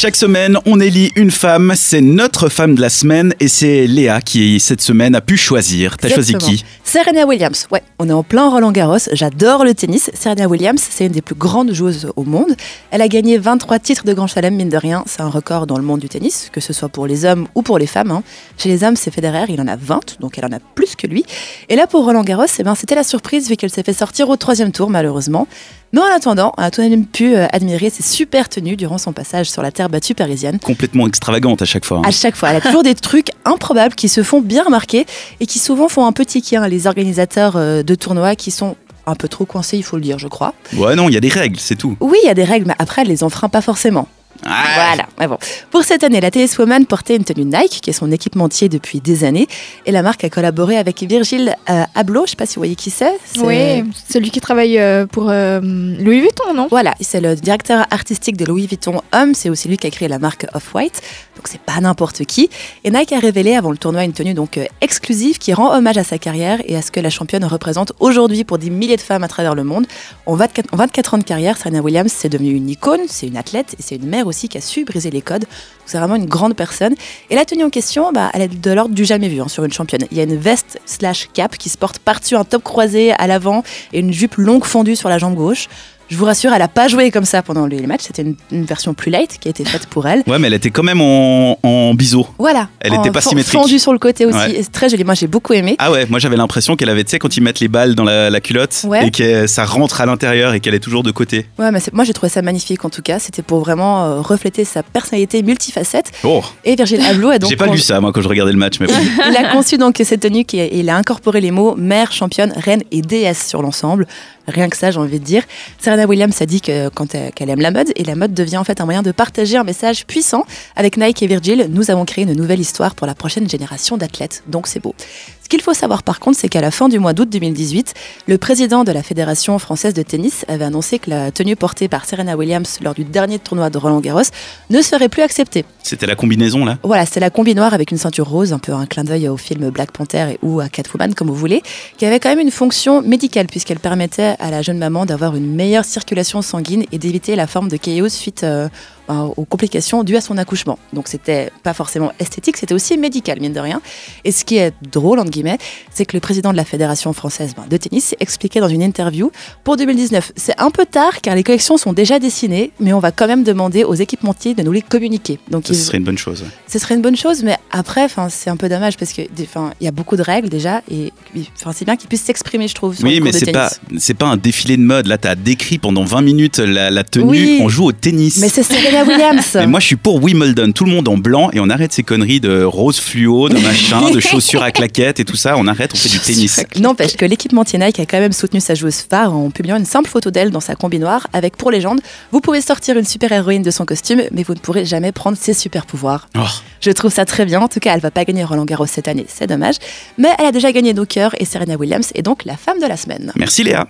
Chaque semaine, on élit une femme. C'est notre femme de la semaine et c'est Léa qui, cette semaine, a pu choisir. T'as choisi qui Serena Williams. Ouais, on est en plein Roland Garros. J'adore le tennis. Serena Williams, c'est une des plus grandes joueuses au monde. Elle a gagné 23 titres de Grand Chelem, mine de rien. C'est un record dans le monde du tennis, que ce soit pour les hommes ou pour les femmes. hein. Chez les hommes, c'est Federer, il en a 20, donc elle en a plus que lui. Et là, pour Roland Garros, eh ben, c'était la surprise vu qu'elle s'est fait sortir au troisième tour, malheureusement. Mais en attendant, on a tout de même pu euh, admirer ses super tenues durant son passage sur la terre battue parisienne. Complètement extravagante à chaque fois. hein. À chaque fois, elle a toujours des trucs improbables qui se font bien remarquer et qui souvent font un peu tiquer hein, les organisateurs euh, de tournois qui sont un peu trop coincés, il faut le dire, je crois. Ouais, non, il y a des règles, c'est tout. Oui, il y a des règles, mais après, elle les enfreint pas forcément. Voilà. Mais bon. Pour cette année, la TS Woman portait une tenue Nike, qui est son équipementier depuis des années, et la marque a collaboré avec Virgil euh, Abloh. Je sais pas si vous voyez qui c'est. C'est- Oui, celui qui travaille euh, pour euh, Louis Vuitton, non? Voilà, c'est le directeur artistique de Louis Vuitton Homme, c'est aussi lui qui a créé la marque Off-White, donc c'est pas n'importe qui. Et Nike a révélé avant le tournoi une tenue donc euh, exclusive qui rend hommage à sa carrière et à ce que la championne représente aujourd'hui pour des milliers de femmes à travers le monde. En 24, en 24 ans de carrière, Serena Williams c'est devenue une icône, c'est une athlète et c'est une mère aussi qui a su briser les codes. C'est vraiment une grande personne. Et la tenue en question, bah, elle est de l'ordre du jamais vu hein, sur une championne. Il y a une veste slash cap qui se porte par-dessus un top croisé à l'avant et une jupe longue fondue sur la jambe gauche. Je vous rassure, elle n'a pas joué comme ça pendant les matchs. C'était une, une version plus light qui a été faite pour elle. Ouais, mais elle était quand même en, en biseau. Voilà. Elle En était pas symétrique. Fondue sur le côté aussi. Ouais. Et C'est très joli. Moi, j'ai beaucoup aimé. Ah ouais, moi j'avais l'impression qu'elle avait, tu sais, quand ils mettent les balles dans la, la culotte Ouais. et que ça rentre à l'intérieur et qu'elle est toujours de côté. Ouais, mais moi, j'ai trouvé ça magnifique en tout cas. C'était pour vraiment euh, refléter sa personnalité multifacette. Oh, Et Virgil Abloh a donc. j'ai pas lu ça moi quand je regardais le match, mais bon. il a conçu donc cette tenue et il a incorporé les mots mère, championne, reine et déesse sur l'ensemble. Rien que ça, j'ai envie de dire. Serena Williams a dit que quand elle- qu'elle aime la mode et la mode devient en fait un moyen de partager un message puissant. Avec Nike et Virgil, nous avons créé une nouvelle histoire pour la prochaine génération d'athlètes. Donc c'est beau. Ce qu'il faut savoir par contre, c'est qu'à la fin du mois d'août 2018, le président de la Fédération française de tennis avait annoncé que la tenue portée par Serena Williams lors du dernier tournoi de Roland Garros ne serait plus acceptée. C'était la combinaison là? Voilà, c'est la combi noire avec une ceinture rose, un peu un clin d'œil au film Black Panther et, ou à Catwoman, comme vous voulez, qui avait quand même une fonction médicale, puisqu'elle permettait à la jeune maman d'avoir une meilleure circulation sanguine et d'éviter la forme de chaos suite euh, aux complications dues à son accouchement. Donc c'était pas forcément esthétique, c'était aussi médical, mine de rien. Et ce qui est drôle, entre guillemets, c'est que le président de la Fédération française ben, de tennis expliquait dans une interview pour 2019, c'est un peu tard car les collections sont déjà dessinées, mais on va quand même demander aux équipementiers de nous les communiquer. Donc ils- ce serait une bonne chose. ce serait une bonne chose, mais après, c'est un peu dommage parce que, il y a beaucoup de règles déjà, et c'est bien qu'ils puissent s'exprimer, je trouve. Sur Oui, mais c'est pas, c'est pas un défilé de mode. Là, t'as décrit pendant 20 minutes la, la tenue. Oui. On joue au tennis. Mais c'est Serena Williams. Mais moi, je suis pour Wimbledon. Tout le monde en blanc et on arrête ces conneries de rose fluo, de machin, de chaussures à claquettes et tout ça. On arrête, on fait du tennis. N'empêche que l'équipementier Nike a quand même soutenu sa joueuse phare en publiant une simple photo d'elle dans sa combi noire avec pour légende Vous pouvez sortir une super héroïne de son costume, mais vous ne pourrez jamais prendre ses super pouvoirs. Oh. Je trouve ça très bien. En tout cas, elle va pas gagner Roland Garros cette année, c'est dommage. Mais elle a déjà gagné nos cœurs et Serena Williams est donc la femme de la semaine. Merci Léa.